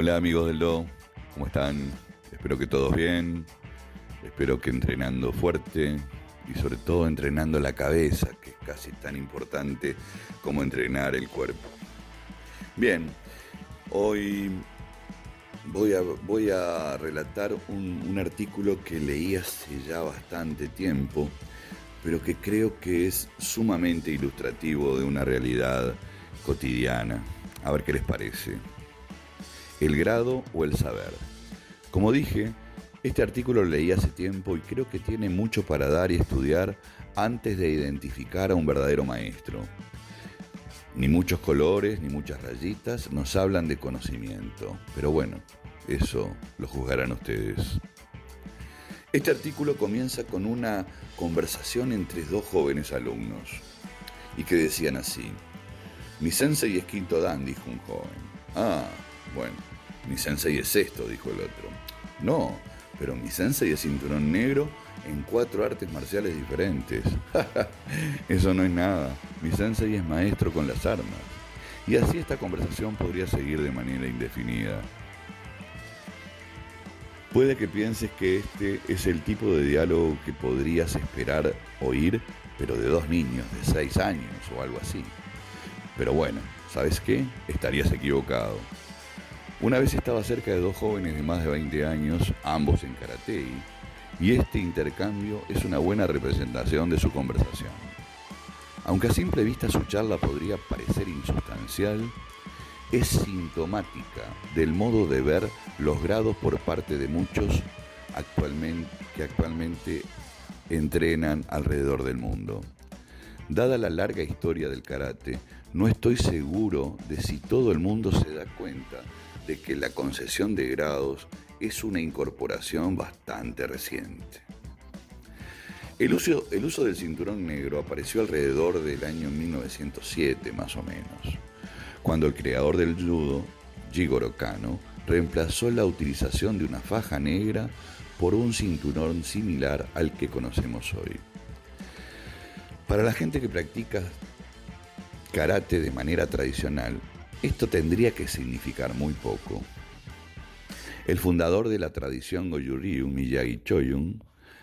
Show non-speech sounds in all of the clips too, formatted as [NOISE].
Hola amigos del Do, ¿cómo están? Espero que todos bien, espero que entrenando fuerte y sobre todo entrenando la cabeza, que es casi tan importante como entrenar el cuerpo. Bien, hoy voy a, voy a relatar un, un artículo que leí hace ya bastante tiempo, pero que creo que es sumamente ilustrativo de una realidad cotidiana. A ver qué les parece. El grado o el saber. Como dije, este artículo lo leí hace tiempo y creo que tiene mucho para dar y estudiar antes de identificar a un verdadero maestro. Ni muchos colores, ni muchas rayitas nos hablan de conocimiento. Pero bueno, eso lo juzgarán ustedes. Este artículo comienza con una conversación entre dos jóvenes alumnos y que decían así. Mi sensei es quinto dan, dijo un joven. Ah, bueno, mi sensei es esto, dijo el otro. No, pero mi sensei es cinturón negro en cuatro artes marciales diferentes. [LAUGHS] Eso no es nada. Mi sensei es maestro con las armas. Y así esta conversación podría seguir de manera indefinida. Puede que pienses que este es el tipo de diálogo que podrías esperar oír, pero de dos niños de seis años o algo así. Pero bueno, ¿sabes qué? Estarías equivocado. Una vez estaba cerca de dos jóvenes de más de 20 años, ambos en karate, y este intercambio es una buena representación de su conversación. Aunque a simple vista su charla podría parecer insustancial, es sintomática del modo de ver los grados por parte de muchos actualmente, que actualmente entrenan alrededor del mundo. Dada la larga historia del karate, no estoy seguro de si todo el mundo se da cuenta de que la concesión de grados es una incorporación bastante reciente. El uso, el uso del cinturón negro apareció alrededor del año 1907 más o menos, cuando el creador del judo, Jigoro Kano, reemplazó la utilización de una faja negra por un cinturón similar al que conocemos hoy. Para la gente que practica karate de manera tradicional, esto tendría que significar muy poco. El fundador de la tradición Goju-Ryu, Miyagi Choyun,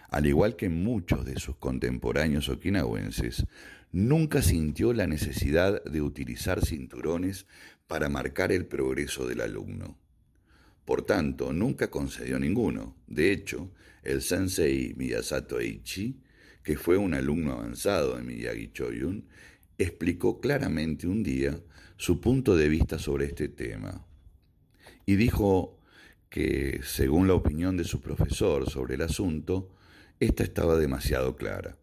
al igual que muchos de sus contemporáneos okinawenses, nunca sintió la necesidad de utilizar cinturones para marcar el progreso del alumno. Por tanto, nunca concedió ninguno. De hecho, el sensei Miyasato Eichi que fue un alumno avanzado de Miyagi Choyun, explicó claramente un día su punto de vista sobre este tema. Y dijo que, según la opinión de su profesor sobre el asunto, esta estaba demasiado clara.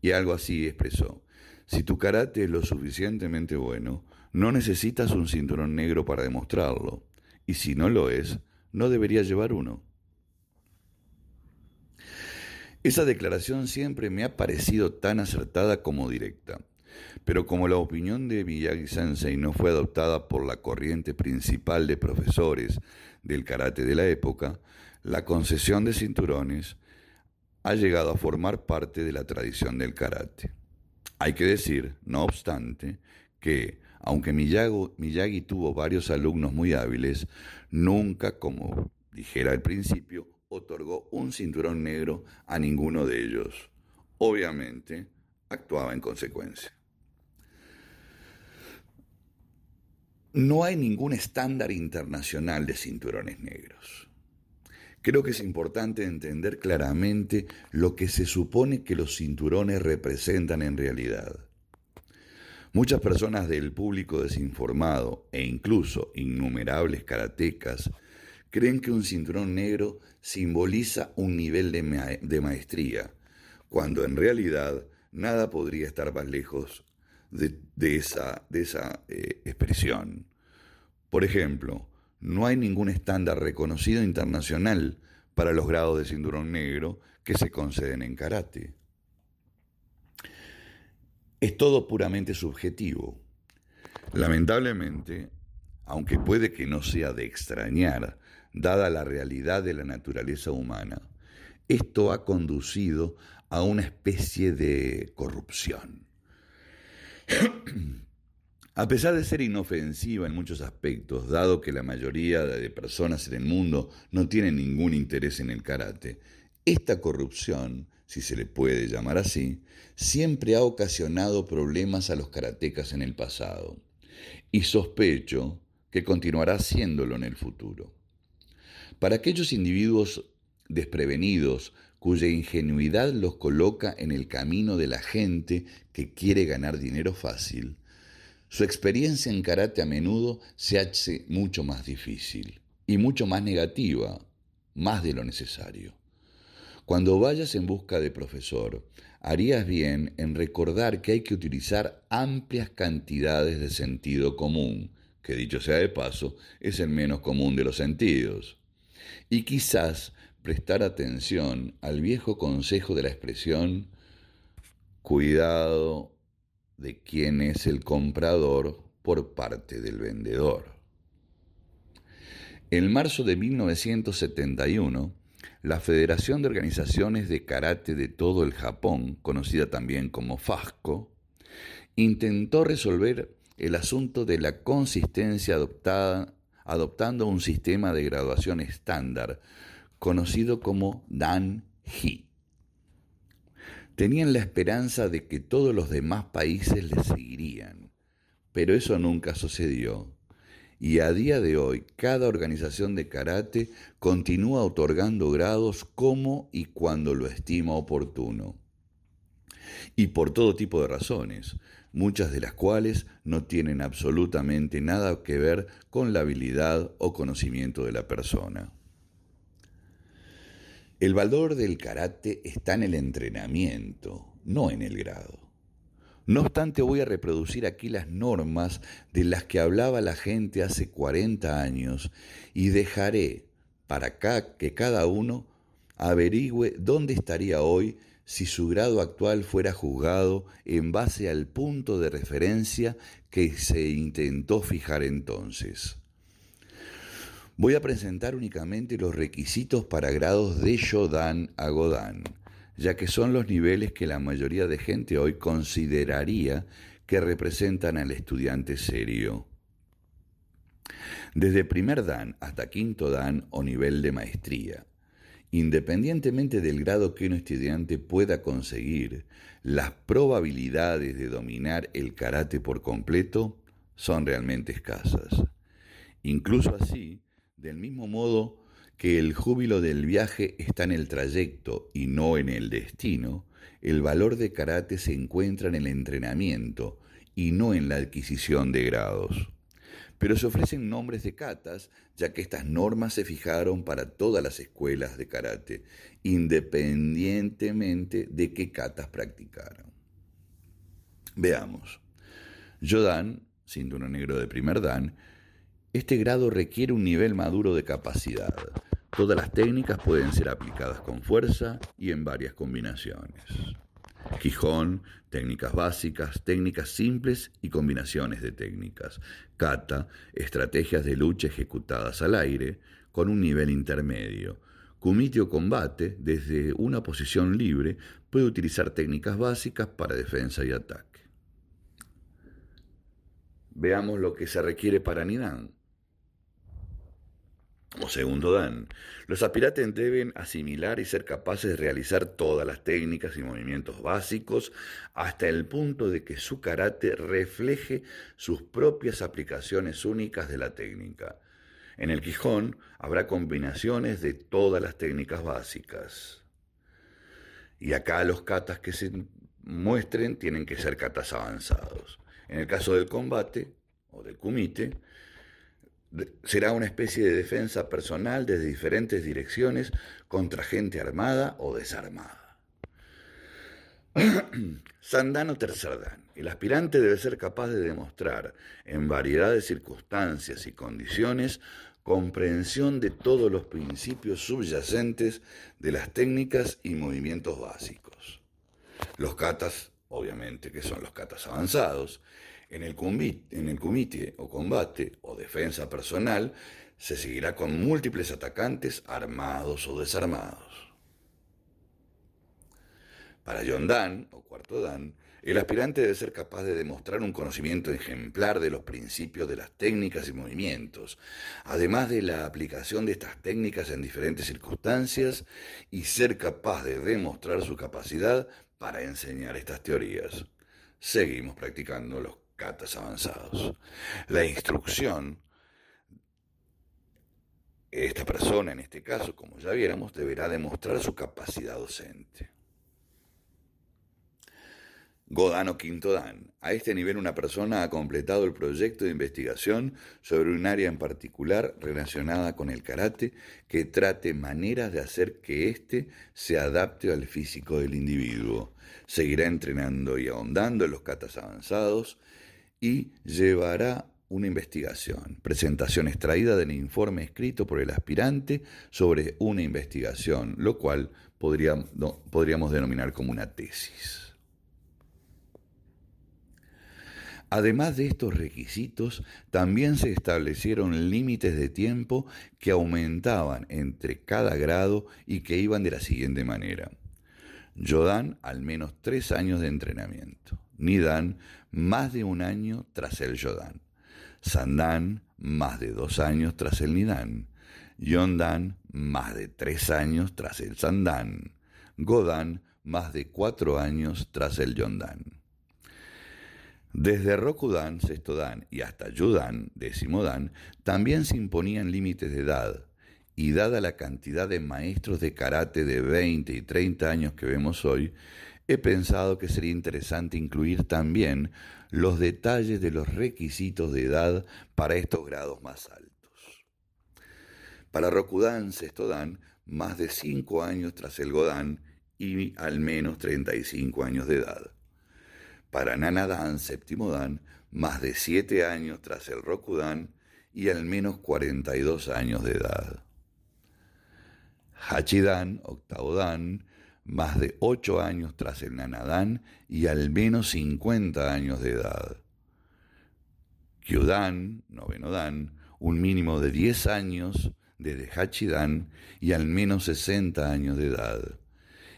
Y algo así expresó. Si tu karate es lo suficientemente bueno, no necesitas un cinturón negro para demostrarlo. Y si no lo es, no deberías llevar uno. Esa declaración siempre me ha parecido tan acertada como directa. Pero como la opinión de Miyagi Sensei no fue adoptada por la corriente principal de profesores del karate de la época, la concesión de cinturones ha llegado a formar parte de la tradición del karate. Hay que decir, no obstante, que, aunque Miyagi, Miyagi tuvo varios alumnos muy hábiles, nunca, como dijera al principio, otorgó un cinturón negro a ninguno de ellos. Obviamente, actuaba en consecuencia. No hay ningún estándar internacional de cinturones negros. Creo que es importante entender claramente lo que se supone que los cinturones representan en realidad. Muchas personas del público desinformado e incluso innumerables karatecas creen que un cinturón negro simboliza un nivel de, maestría, cuando en realidad nada podría estar más lejos de, esa, de esa eh, expresión. Por ejemplo, no hay ningún estándar reconocido internacional para los grados de cinturón negro que se conceden en karate. Es todo puramente subjetivo. Lamentablemente, aunque puede que no sea de extrañar, dada la realidad de la naturaleza humana, esto ha conducido a una especie de corrupción. [COUGHS] A pesar de ser inofensiva en muchos aspectos, dado que la mayoría de personas en el mundo no tienen ningún interés en el karate, esta corrupción, si se le puede llamar así, siempre ha ocasionado problemas a los karatecas en el pasado, y sospecho que continuará haciéndolo en el futuro. Para aquellos individuos desprevenidos cuya ingenuidad los coloca en el camino de la gente que quiere ganar dinero fácil, su experiencia en karate a menudo se hace mucho más difícil y mucho más negativa, más de lo necesario. Cuando vayas en busca de profesor, harías bien en recordar que hay que utilizar amplias cantidades de sentido común, que dicho sea de paso, es el menos común de los sentidos. Y quizás prestar atención al viejo consejo de la expresión cuidado de quién es el comprador por parte del vendedor. En marzo de 1971, la Federación de Organizaciones de Karate de todo el Japón, conocida también como FASCO, intentó resolver el asunto de la consistencia adoptada, adoptando un sistema de graduación estándar conocido como Dan-Hi. Tenían la esperanza de que todos los demás países les seguirían, pero eso nunca sucedió. Y a día de hoy, cada organización de karate continúa otorgando grados como y cuando lo estima oportuno. Y por todo tipo de razones, muchas de las cuales no tienen absolutamente nada que ver con la habilidad o conocimiento de la persona. El valor del karate está en el entrenamiento, no en el grado. No obstante, voy a reproducir aquí las normas de las que hablaba la gente hace 40 años y dejaré para que cada uno averigüe dónde estaría hoy si su grado actual fuera juzgado en base al punto de referencia que se intentó fijar entonces. Voy a presentar únicamente los requisitos para grados de Shodan a Godan, ya que son los niveles que la mayoría de gente hoy consideraría que representan al estudiante serio. Desde primer Dan hasta quinto Dan o nivel de maestría. Independientemente del grado que un estudiante pueda conseguir, las probabilidades de dominar el karate por completo son realmente escasas. Incluso así, del mismo modo que el júbilo del viaje está en el trayecto y no en el destino, el valor de karate se encuentra en el entrenamiento y no en la adquisición de grados. Pero se ofrecen nombres de katas, ya que estas normas se fijaron para todas las escuelas de karate, independientemente de qué katas practicaron. Veamos. Yodan, cinturón negro de primer dan, este grado requiere un nivel maduro de capacidad. Todas las técnicas pueden ser aplicadas con fuerza y en varias combinaciones. Quijón, técnicas básicas, técnicas simples y combinaciones de técnicas. Kata, estrategias de lucha ejecutadas al aire con un nivel intermedio. Kumite o combate, desde una posición libre, puede utilizar técnicas básicas para defensa y ataque. Veamos lo que se requiere para Nidan. O segundo dan, los aspirantes deben asimilar y ser capaces de realizar todas las técnicas y movimientos básicos hasta el punto de que su karate refleje sus propias aplicaciones únicas de la técnica. En el Quijón habrá combinaciones de todas las técnicas básicas. Y acá los katas que se muestren tienen que ser katas avanzados. En el caso del combate o del kumite, será una especie de defensa personal desde diferentes direcciones contra gente armada o desarmada. [CLEARS THROAT] Sandano Tercerdan. El aspirante debe ser capaz de demostrar, en variedad de circunstancias y condiciones, comprensión de todos los principios subyacentes de las técnicas y movimientos básicos. Los katas, obviamente, que son los katas avanzados, en el, en el o combate o defensa personal se seguirá con múltiples atacantes armados o desarmados. Para Dan, o cuarto Dan, el aspirante debe ser capaz de demostrar un conocimiento ejemplar de los principios de las técnicas y movimientos, además de la aplicación de estas técnicas en diferentes circunstancias y ser capaz de demostrar su capacidad para enseñar estas teorías. Seguimos practicando los catas avanzados. La instrucción, esta persona en este caso, como ya viéramos, deberá demostrar su capacidad docente. Godán o Quinto Dan. A este nivel una persona ha completado el proyecto de investigación sobre un área en particular relacionada con el karate que trate maneras de hacer que éste se adapte al físico del individuo. Seguirá entrenando y ahondando en los katas avanzados y llevará una investigación, presentación extraída del informe escrito por el aspirante sobre una investigación, lo cual podríamos denominar como una tesis. Además de estos requisitos, también se establecieron límites de tiempo que aumentaban entre cada grado y que iban de la siguiente manera. Yodan, al menos tres años de entrenamiento. Nidan, más de un año tras el Yodan. Sandan, más de dos años tras el Nidan. Yondan, más de tres años tras el Sandan. Godan, más de cuatro años tras el Yondan. Desde Rokudan, sexto dan, y hasta Yudan, décimo dan, también se imponían límites de edad, y dada la cantidad de maestros de karate de 20 y 30 años que vemos hoy, he pensado que sería interesante incluir también los detalles de los requisitos de edad para estos grados más altos. Para Rokudan, sexto dan, más de 5 años tras el Godan y al menos 35 años de edad. Para Nanadan, séptimo dan, más de siete años tras el Rokudan y al menos 42 años de edad. Hachidan, octavo dan, más de ocho años tras el Nanadán y al menos 50 años de edad. Kyudan, noveno dan, un mínimo de 10 años desde Hachidan y al menos 60 años de edad.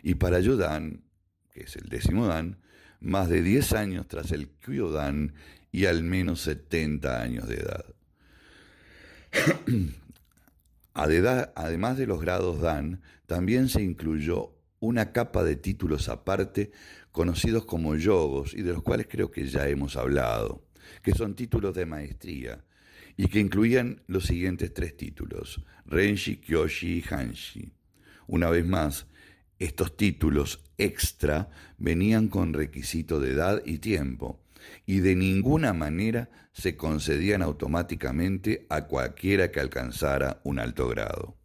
Y para Yudan, que es el décimo dan, más de 10 años tras el Kyudan y al menos 70 años de edad. [CLEARS THROAT] Además de los grados Dan, también se incluyó una capa de títulos aparte conocidos como yogos y de los cuales creo que ya hemos hablado, que son títulos de maestría y que incluían los siguientes tres títulos, Renshi, Kyoshi y Hanshi. Una vez más, estos títulos extra venían con requisito de edad y tiempo, y de ninguna manera se concedían automáticamente a cualquiera que alcanzara un alto grado.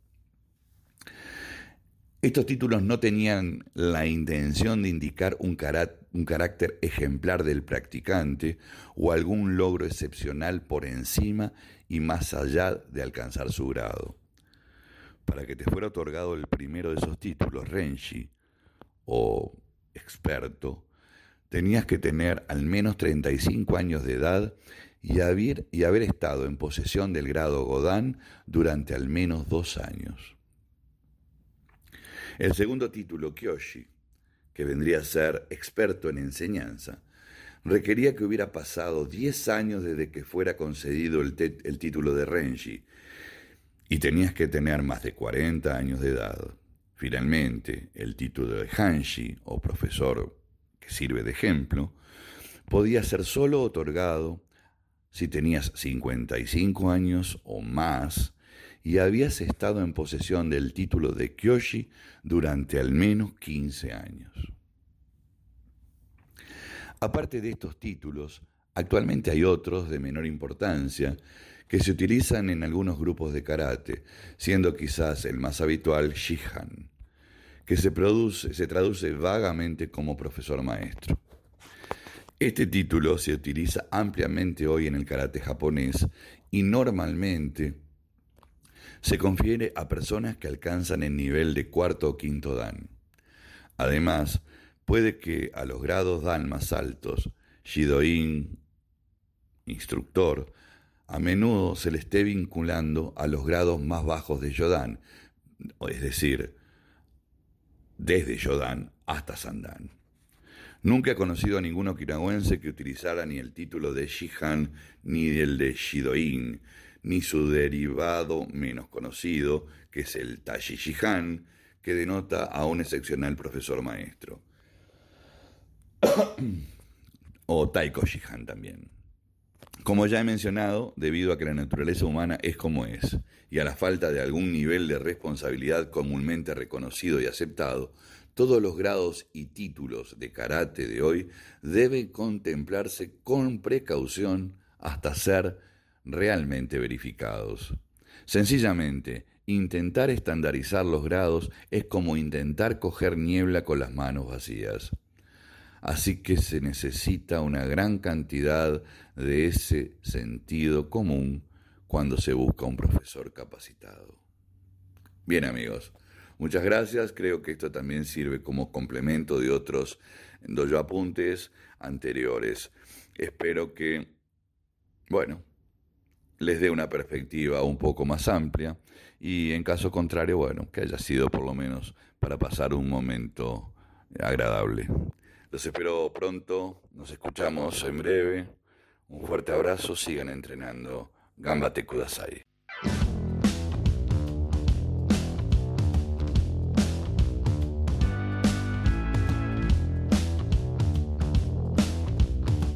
Estos títulos no tenían la intención de indicar un, un, carácter ejemplar del practicante o algún logro excepcional por encima y más allá de alcanzar su grado para que te fuera otorgado el primero de esos títulos, Renshi, o experto, tenías que tener al menos 35 años de edad y haber, estado en posesión del grado Godán durante al menos dos años. El segundo título, Kyoshi, que vendría a ser experto en enseñanza, requería que hubiera pasado 10 años desde que fuera concedido el, el título de Renshi y tenías que tener más de 40 años de edad. Finalmente, el título de Hanshi, o profesor que sirve de ejemplo, podía ser solo otorgado si tenías 55 años o más y habías estado en posesión del título de Kyoshi durante al menos 15 años. Aparte de estos títulos, actualmente hay otros de menor importancia que se utilizan en algunos grupos de karate, siendo quizás el más habitual Shihan, que se, produce, se traduce vagamente como profesor maestro. Este título se utiliza ampliamente hoy en el karate japonés y normalmente se confiere a personas que alcanzan el nivel de cuarto o quinto dan. Además, puede que a los grados dan más altos, Shidoin, instructor, a menudo se le esté vinculando a los grados más bajos de Yodan, es decir, desde Yodan hasta Sandan. Nunca he conocido a ningún okinawense que utilizara ni el título de Shihan ni el de Shidoin, ni su derivado menos conocido, que es el Tashi Shihan, que denota a un excepcional profesor maestro. [COUGHS] o Taiko Shihan también. Como ya he mencionado, debido a que la naturaleza humana es como es, y a la falta de algún nivel de responsabilidad comúnmente reconocido y aceptado, todos los grados y títulos de karate de hoy deben contemplarse con precaución hasta ser realmente verificados. Sencillamente, intentar estandarizar los grados es como intentar coger niebla con las manos vacías. Así que se necesita una gran cantidad de ese sentido común cuando se busca un profesor capacitado. Bien amigos, muchas gracias. Creo que esto también sirve como complemento de otros dojo apuntes anteriores. Espero que, bueno, les dé una perspectiva un poco más amplia y en caso contrario, bueno, que haya sido por lo menos para pasar un momento agradable. Los espero pronto, nos escuchamos en breve. Un fuerte abrazo, sigan entrenando. Gambate Kudasai.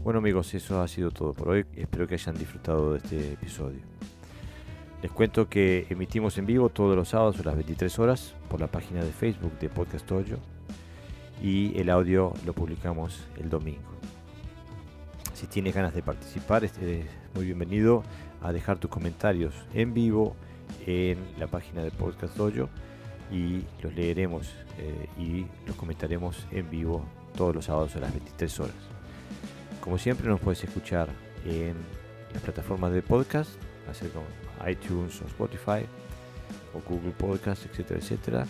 Bueno amigos, eso ha sido todo por hoy. Espero que hayan disfrutado de este episodio. Les cuento que emitimos en vivo todos los sábados a las 23 horas por la página de Facebook de Podcast Toyo y el audio lo publicamos el domingo. Si tienes ganas de participar, es muy bienvenido a dejar tus comentarios en vivo en la página de Podcast Dojo y los leeremos eh, y los comentaremos en vivo todos los sábados a las 23 horas. Como siempre nos puedes escuchar en las plataformas de podcast, así como iTunes o Spotify o Google Podcast, etcétera, etcétera.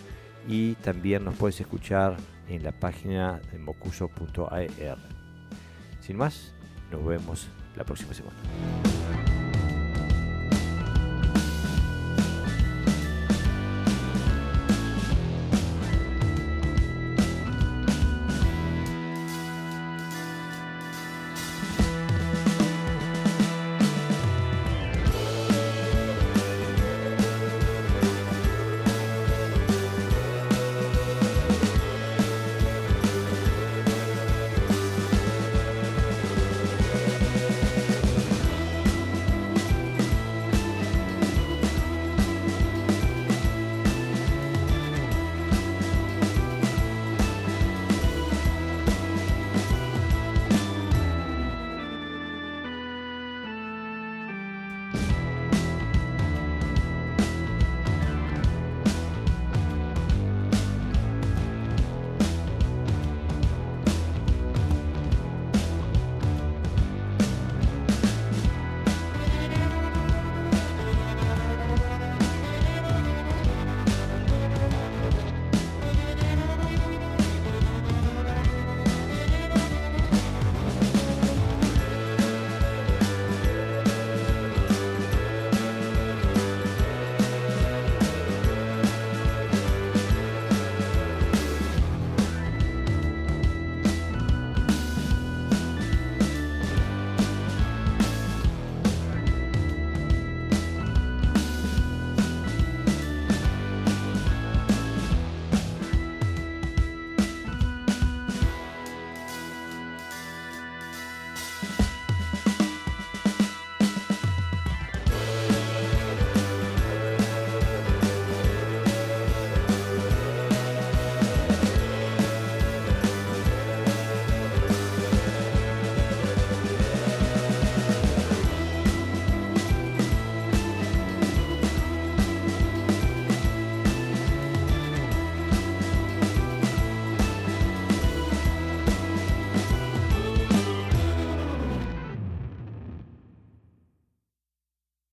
Y también nos puedes escuchar en la página de mocuso.ar. Sin más, nos vemos la próxima semana.